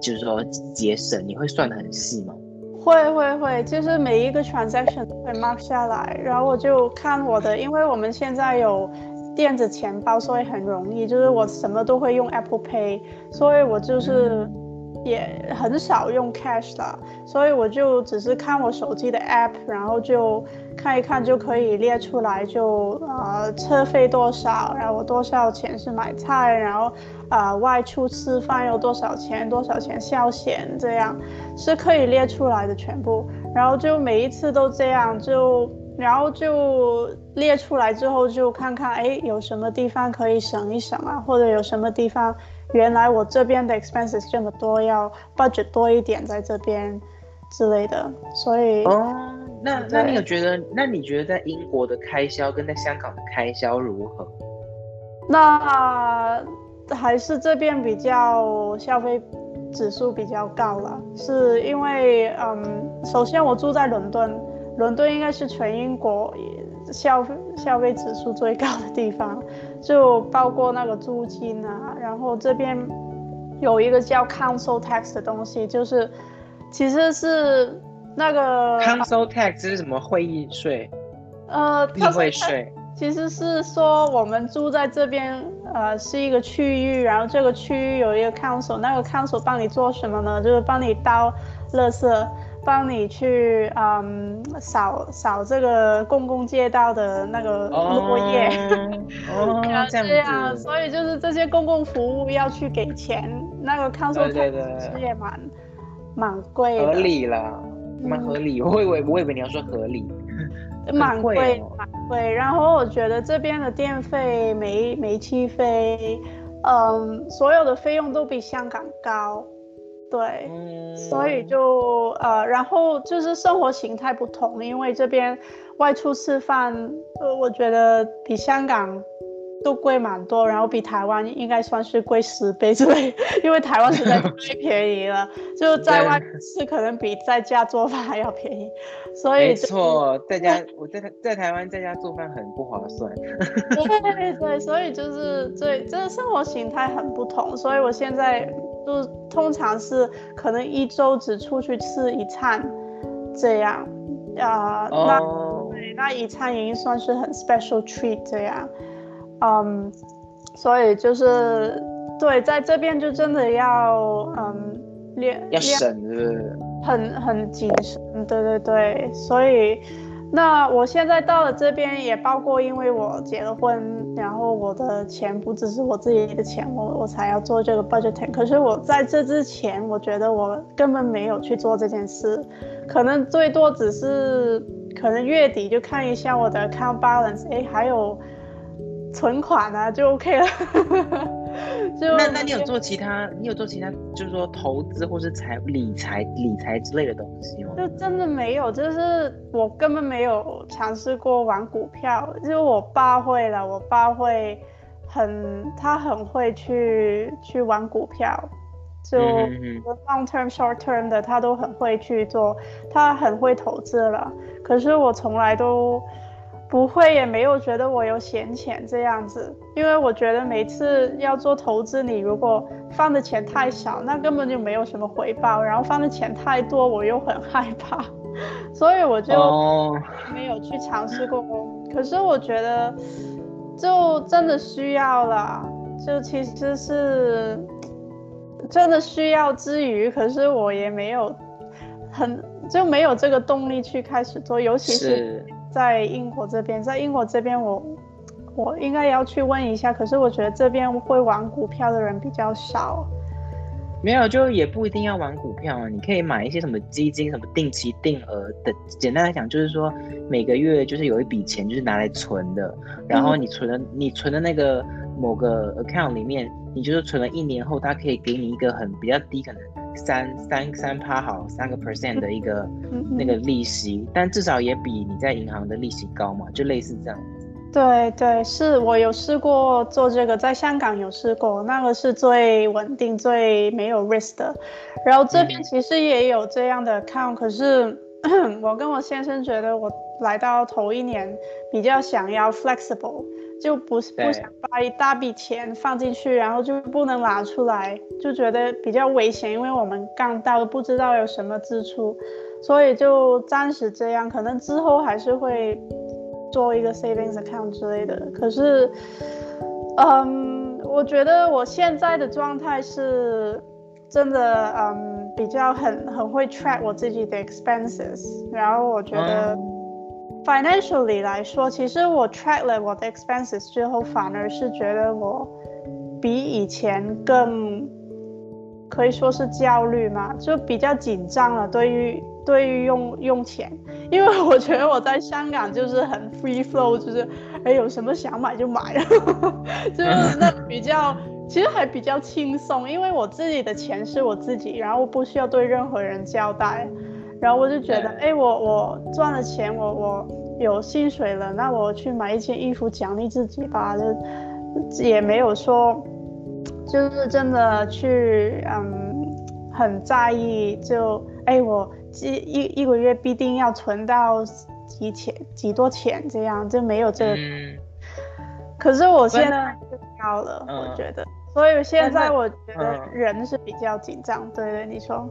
就是说节省，你会算的很细吗？
会会会，就是每一个 transaction 都会 mark 下来，然后我就看我的，因为我们现在有电子钱包，所以很容易，就是我什么都会用 Apple Pay，所以我就是。嗯也很少用 cash 了，所以我就只是看我手机的 app，然后就看一看就可以列出来就，就呃车费多少，然后我多少钱是买菜，然后呃外出吃饭有多少钱，多少钱消遣，这样是可以列出来的全部，然后就每一次都这样就，然后就列出来之后就看看，哎，有什么地方可以省一省啊，或者有什么地方。原来我这边的 expenses 这么多，要 budget 多一点在这边之类的，所以
哦，那那你有觉得？那你觉得在英国的开销跟在香港的开销如何？
那还是这边比较消费指数比较高了，是因为嗯，首先我住在伦敦，伦敦应该是全英国消费消费指数最高的地方。就包括那个租金啊，然后这边有一个叫 Council Tax 的东西，就是其实是那个
Council Tax 是什么会议税？
呃，
议会税。
其实是说我们住在这边，呃，是一个区域，然后这个区域有一个 Council，那个 Council 帮你做什么呢？就是帮你倒垃圾。帮你去嗯扫扫这个公共街道的那个落叶，
哦，这样，
所以就是这些公共服务要去给钱，那个 council tax 也蛮蛮贵的。
合理了，蛮合理。我以为我以为你要说合理，
蛮贵蛮贵。然后我觉得这边的电费、煤煤气费，嗯，所有的费用都比香港高。对，嗯、所以就呃，然后就是生活形态不同，因为这边外出吃饭，呃，我觉得比香港都贵蛮多，然后比台湾应该算是贵十倍之类，因为台湾实在太便宜了，就在外吃可能比在家做饭还要便宜，所以、
没错，在家 我在在台湾在家做饭很不划算。
对对，所以就是对，这个生活形态很不同，所以我现在。就通常是可能一周只出去吃一餐，这样，啊、呃，oh. 那对，那一餐已经算是很 special treat 这样，嗯，所以就是对，在这边就真的要嗯练
要省是是？
很很谨慎，对对对，所以。那我现在到了这边，也包括因为我结了婚，然后我的钱不只是我自己的钱，我我才要做这个 budgeting。可是我在这之前，我觉得我根本没有去做这件事，可能最多只是可能月底就看一下我的 account balance，哎，还有存款啊，就 OK 了。就
那那你有做其他？你有做其他，就是说投资或是财理财理财之类的东西吗？
就真的没有，就是我根本没有尝试过玩股票。就是我爸会了，我爸会很，他很会去去玩股票，就 long term short term 的他都很会去做，他很会投资了。可是我从来都。不会，也没有觉得我有闲钱这样子，因为我觉得每次要做投资，你如果放的钱太少，那根本就没有什么回报；然后放的钱太多，我又很害怕，所以我就没有去尝试过。Oh. 可是我觉得，就真的需要了，就其实是真的需要之余，可是我也没有很就没有这个动力去开始做，尤其是。在英国这边，在英国这边，我我应该要去问一下。可是我觉得这边会玩股票的人比较少。
没有，就也不一定要玩股票啊。你可以买一些什么基金，什么定期定额的。简单来讲，就是说每个月就是有一笔钱，就是拿来存的。然后你存的，你存的那个某个 account 里面，你就是存了一年后，它可以给你一个很比较低可能。三三三趴好，三个 percent 的一个那个利息，但至少也比你在银行的利息高嘛，就类似这样。
对对，是我有试过做这个，在香港有试过，那个是最稳定、最没有 risk 的。然后这边其实也有这样的 account，可是 我跟我先生觉得，我来到头一年比较想要 flexible。就不是不想把一大笔钱放进去，然后就不能拿出来，就觉得比较危险，因为我们刚到，不知道有什么支出，所以就暂时这样。可能之后还是会做一个 savings account 之类的。可是，嗯，我觉得我现在的状态是真的，嗯，比较很很会 track 我自己的 expenses，然后我觉得。嗯 Financially 来说，其实我 track 了我的 expenses 之后，反而是觉得我比以前更可以说是焦虑嘛，就比较紧张了。对于对于用用钱，因为我觉得我在香港就是很 free flow，就是哎有什么想买就买了，就是那比较其实还比较轻松，因为我自己的钱是我自己，然后不需要对任何人交代。然后我就觉得，哎，我我赚了钱，我我有薪水了，那我去买一件衣服奖励自己吧，就也没有说，就是真的去，嗯，很在意，就哎，我一一一个月必定要存到几钱几多钱这样，就没有这个。嗯、可是我现在就高了，嗯、我觉得，所以现在我觉得人是比较紧张。嗯、对对，你说。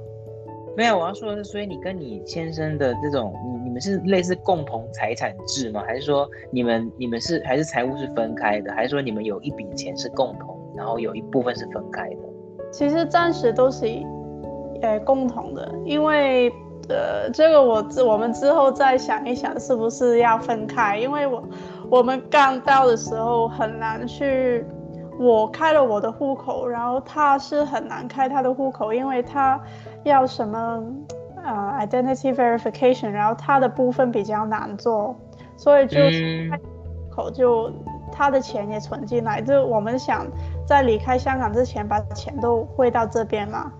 没有，我要说的是，所以你跟你先生的这种，你你们是类似共同财产制吗？还是说你们你们是还是财务是分开的？还是说你们有一笔钱是共同，然后有一部分是分开的？
其实暂时都是，呃，共同的，因为呃，这个我我们之后再想一想是不是要分开，因为我我们刚到的时候很难去，我开了我的户口，然后他是很难开他的户口，因为他。要什么啊、呃、identity verification，然后它的部分比较难做，所以就口就他的钱也存进来，就我们想在离开香港之前把钱都汇到这边嘛，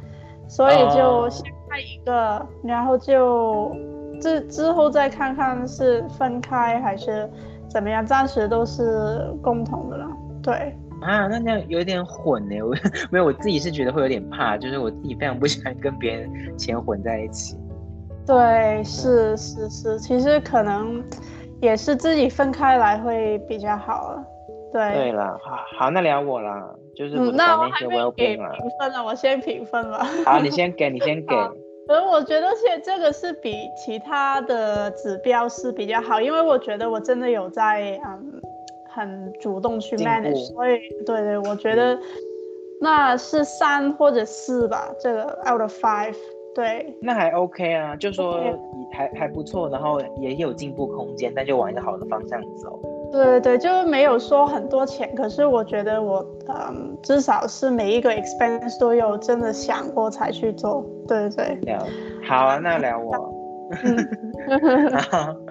所以就先开一个，oh. 然后就之之后再看看是分开还是怎么样，暂时都是共同的了，对。
啊，那这样有点混呢。我 没有，我自己是觉得会有点怕，就是我自己非常不喜欢跟别人钱混在一起。
对，是是是，其实可能也是自己分开来会比较好了。对。对了，好，好，那聊我了，就是那我还没有给评分了，我先评分了。
好，你 先给，你先给。
可是我觉得现这个是比其他的指标是比较好，因为我觉得我真的有在嗯。很主动去 manage，所以对对，我觉得那是三或者四吧，这个 out of five，对，
那还 OK 啊，就说还还不错，然后也有进步空间，但就往一个好的方向走。
对对，就是没有说很多钱，可是我觉得我嗯，至少是每一个 expense 都有真的想过才去做，对对对。
好啊，那聊我。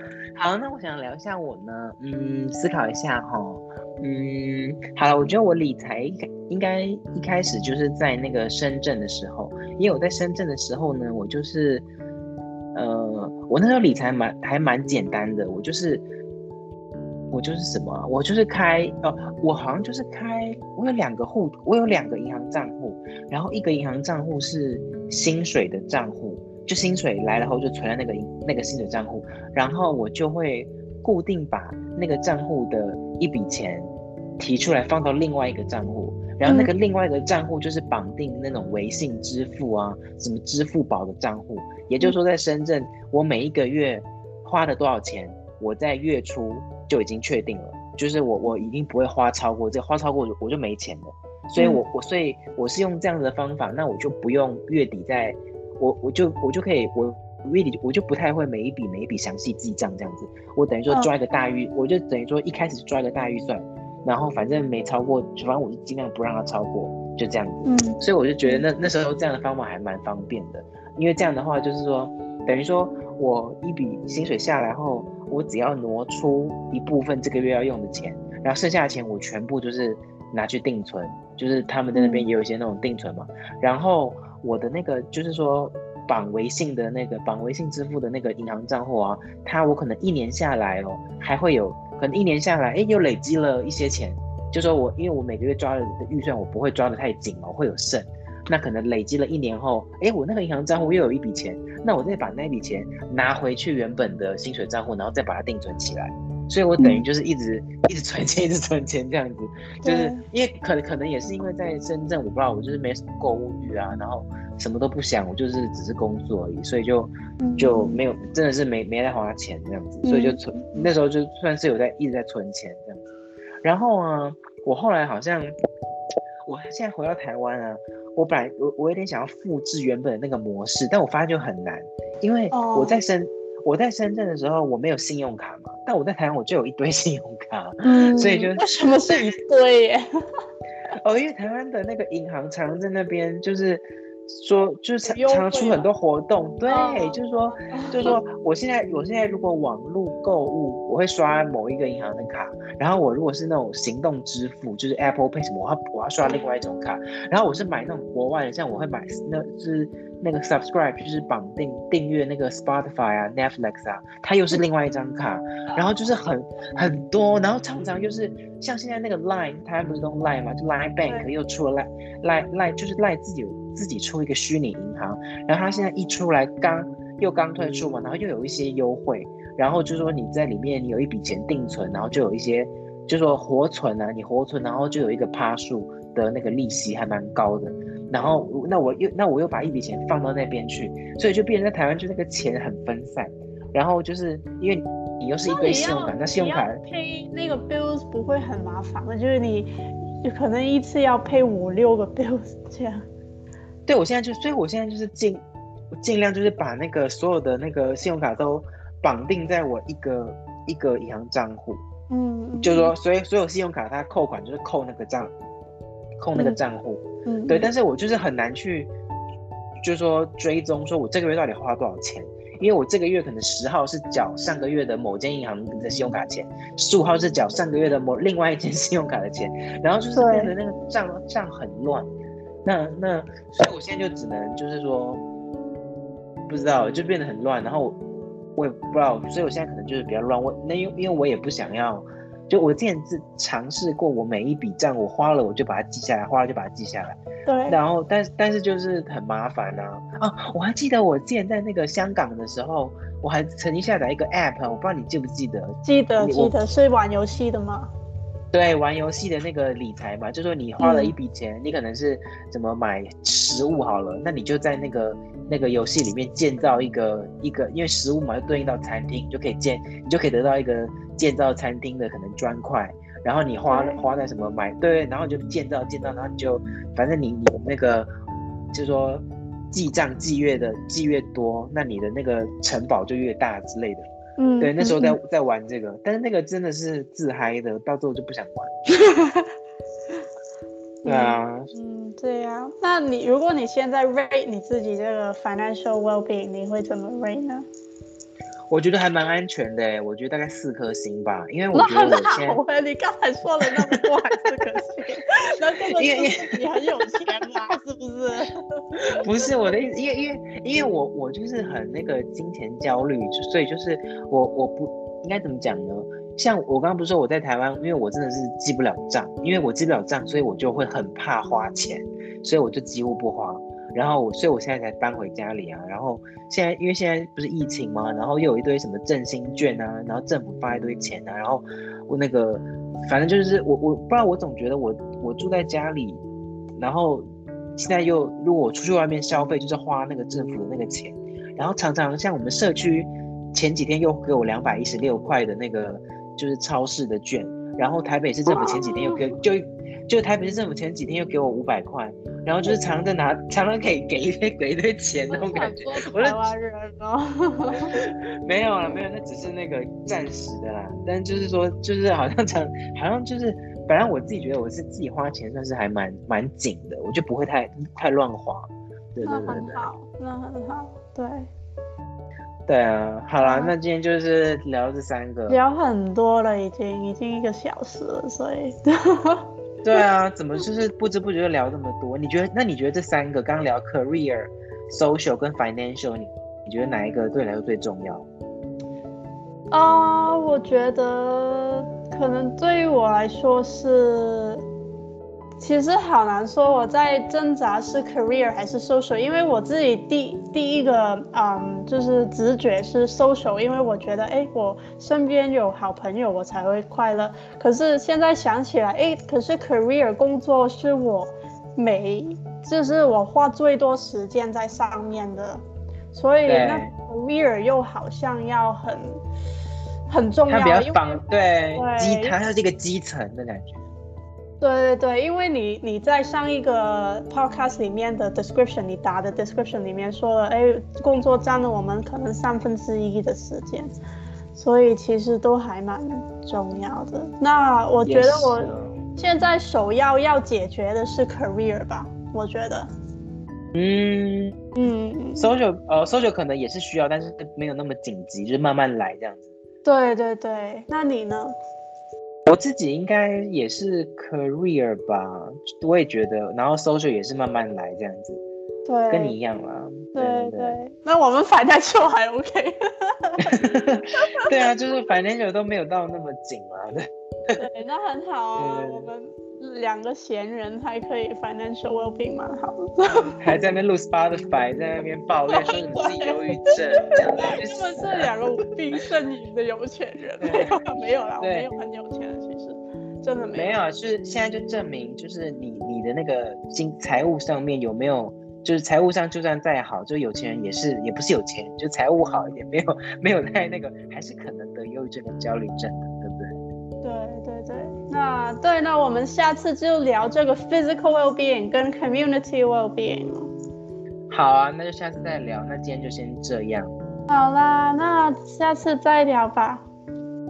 好，那我想聊一下我呢，嗯，思考一下哈，嗯，好了，我觉得我理财应该一开始就是在那个深圳的时候，因为我在深圳的时候呢，我就是，呃，我那时候理财蛮还蛮简单的，我就是，我就是什么，我就是开，哦，我好像就是开，我有两个户，我有两个银行账户，然后一个银行账户是薪水的账户。就薪水来了后就存在那个那个薪水账户，然后我就会固定把那个账户的一笔钱提出来放到另外一个账户，然后那个另外一个账户就是绑定那种微信支付啊，什么支付宝的账户。也就是说，在深圳，我每一个月花了多少钱，我在月初就已经确定了，就是我我一定不会花超过这个，花超过我就没钱了。所以我我所以我是用这样子的方法，那我就不用月底再，我我就我就可以我。really 我就不太会每一笔每一笔详细记账这样子，我等于说抓一个大预，我就等于说一开始抓一个大预算，然后反正没超过，反正我就尽量不让它超过，就这样子。嗯，所以我就觉得那那时候这样的方法还蛮方便的，因为这样的话就是说，等于说我一笔薪水下来后，我只要挪出一部分这个月要用的钱，然后剩下的钱我全部就是拿去定存，就是他们在那边也有一些那种定存嘛，然后我的那个就是说。绑微信的那个绑微信支付的那个银行账户啊，它我可能一年下来哦，还会有可能一年下来，哎，又累积了一些钱。就说我因为我每个月抓的预算，我不会抓得太紧哦，会有剩。那可能累积了一年后，哎，我那个银行账户又有一笔钱，那我再把那笔钱拿回去原本的薪水账户，然后再把它定存起来。所以我等于就是一直、嗯、一直存钱，一直存钱这样子，就是因为可能可能也是因为在深圳，我不知道我就是没什么购物欲啊，然后。什么都不想，我就是只是工作而已，所以就就没有，真的是没没在花钱这样子，所以就存，那时候就算是有在一直在存钱这样子。然后呢，我后来好像，我现在回到台湾啊，我本来我我有点想要复制原本的那个模式，但我发现就很难，因为我在深我在深圳的时候我没有信用卡嘛，但我在台湾我就有一堆 信用卡，所以就
为什么是一堆耶？
哦，因为台湾的那个银行常在那边就是。说就是常常出很多活动，对，就是说，就是说，我现在我现在如果网络购物，我会刷某一个银行的卡，然后我如果是那种行动支付，就是 Apple Pay 什么，我要我要刷另外一种卡，然后我是买那种国外的，像我会买那就是那个 subscribe，就是绑定订阅那个 Spotify 啊、Netflix 啊，它又是另外一张卡，然后就是很很多，然后常常就是像现在那个 Line，它不是用 Line 嘛，就 Line Bank 又出了 Line Line Line 就是 Line 自己有。自己出一个虚拟银行，然后他现在一出来刚又刚推出嘛，然后又有一些优惠，然后就是说你在里面你有一笔钱定存，然后就有一些就是说活存啊，你活存然后就有一个趴数的那个利息还蛮高的，然后那我又那我又把一笔钱放到那边去，所以就变成在台湾就那个钱很分散，然后就是因为你又是一堆信用卡，那信用卡
pay 那个 bills 不会很麻烦的，就是你就可能一次要 pay 五六个 bills 这样。
对，我现在就，所以我现在就是尽尽量就是把那个所有的那个信用卡都绑定在我一个一个银行账户，嗯，就是说，所以所有信用卡它扣款就是扣那个账，扣那个账户，嗯，对，但是我就是很难去，就是说追踪说我这个月到底花多少钱，因为我这个月可能十号是缴上个月的某间银行的信用卡钱，十五号是缴上个月的某另外一间 信用卡的钱，然后就是变得那个账账很乱。那那，现在就只能就是说，不知道，就变得很乱，然后我，我也不知道，所以我现在可能就是比较乱。我那因因为我也不想要，就我之前是尝试过，我每一笔账我花了我就把它记下来，花了就把它记下来。
对。
然后，但是但是就是很麻烦啊啊！我还记得我之前在那个香港的时候，我还曾经下载一个 app，我不知道你记不记得？
记得记得，是玩游戏的吗？
对，玩游戏的那个理财嘛，就是说你花了一笔钱，嗯、你可能是怎么买食物好了，那你就在那个那个游戏里面建造一个一个，因为食物嘛就对应到餐厅，你就可以建，你就可以得到一个建造餐厅的可能砖块，然后你花花在什么买，对，然后就建造建造，然后你就反正你你那个就是说记账记越的记越多，那你的那个城堡就越大之类的。嗯，对，那时候在在玩这个，嗯，但是那个真的是自嗨的，到最后就不想玩。对啊，
嗯，对啊。那你如果你现在 rate 你自己这个 financial well-being，你会怎么 rate 呢？
我觉得还蛮安全的，我觉得大概四颗星吧，因为我觉得我现
在你刚才说了那么多，还四颗星，那这个因为你很有钱嘛，是不是？
不是我的意思，因为因为因为我我就是很那个金钱焦虑，所以就是我我不应该怎么讲呢？像我刚刚不是说我在台湾，因为我真的是记不了账，因为我记不了账，所以我就会很怕花钱，所以我就几乎不花。然后我，所以我现在才搬回家里啊。然后现在因为现在不是疫情嘛，然后又有一堆什么振兴券啊，然后政府发一堆钱啊，然后我那个反正就是我我不知道，我总觉得我我住在家里，然后现在又如果我出去外面消费，就是花那个政府的那个钱，然后常常像我们社区前几天又给我两百一十六块的那个就是超市的券，然后台北市政府前几天又给就。就台北市政府前几天又给我五百块，然后就是常常在拿，常常可以给一堆给一堆钱那种感觉。我是台湾人哦。没有了，没有，那只是那个暂时的啦。但就是说，就是好像常，好像就是，本来我自己觉得我是自己花钱算是还蛮蛮紧的，我就不会太太乱花。对对对，对。那很好，
那很好，对。
对啊，好了，那今天就是聊这三个，
聊很多了，已经已经一个小时了，所以。
对啊，怎么就是不知不觉就聊这么多？你觉得？那你觉得这三个刚刚聊 career、social 跟 financial，你你觉得哪一个对你来说最重要？
啊，uh, 我觉得可能对于我来说是。其实好难说，我在挣扎是 career 还是 social，因为我自己第第一个嗯，就是直觉是 social，因为我觉得哎，我身边有好朋友，我才会快乐。可是现在想起来，哎，可是 career 工作是我每，就是我花最多时间在上面的，所以那 career 又好像要很很重要，
它比较绑，对，基，它是这个基层的感觉。
对对对，因为你你在上一个 podcast 里面的 description，你打的 description 里面说了，哎，工作占了我们可能三分之一的时间，所以其实都还蛮重要的。那我觉得我现在首要要解决的是 career 吧，我觉得。
嗯嗯，social 呃 social 可能也是需要，但是没有那么紧急，就是慢慢来这样子。
对对对，那你呢？
我自己应该也是 career 吧，我也觉得，然后 social 也是慢慢来这样子，
对，
跟你一样啦。
对对，对，对，那我们 financial 还 OK。
对啊，就是 financial 都没有到那么紧嘛，
对。对，那很好啊，我们。两个闲人才可以 financial well-being 蛮好的，
还在那边录 Spotify，在那边抱怨 说你自己忧郁症，这样子。他们
是两个无病呻吟的有钱人，没有 没有啦，我没有很有钱，其实真的没有。没有，
是现在就证明，就是你你的那个经财务上面有没有，就是财务上就算再好，就有钱人也是也不是有钱，就财务好一点，没有没有太那个，还是可能得忧郁症跟焦虑症的，对不？
对对对。那对，那我们下次就聊这个 physical well-being 跟 community well-being。
好啊，那就下次再聊。那今天就先这样。
好啦，那下次再聊吧。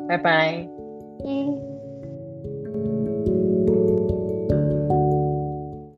拜拜。
嗯。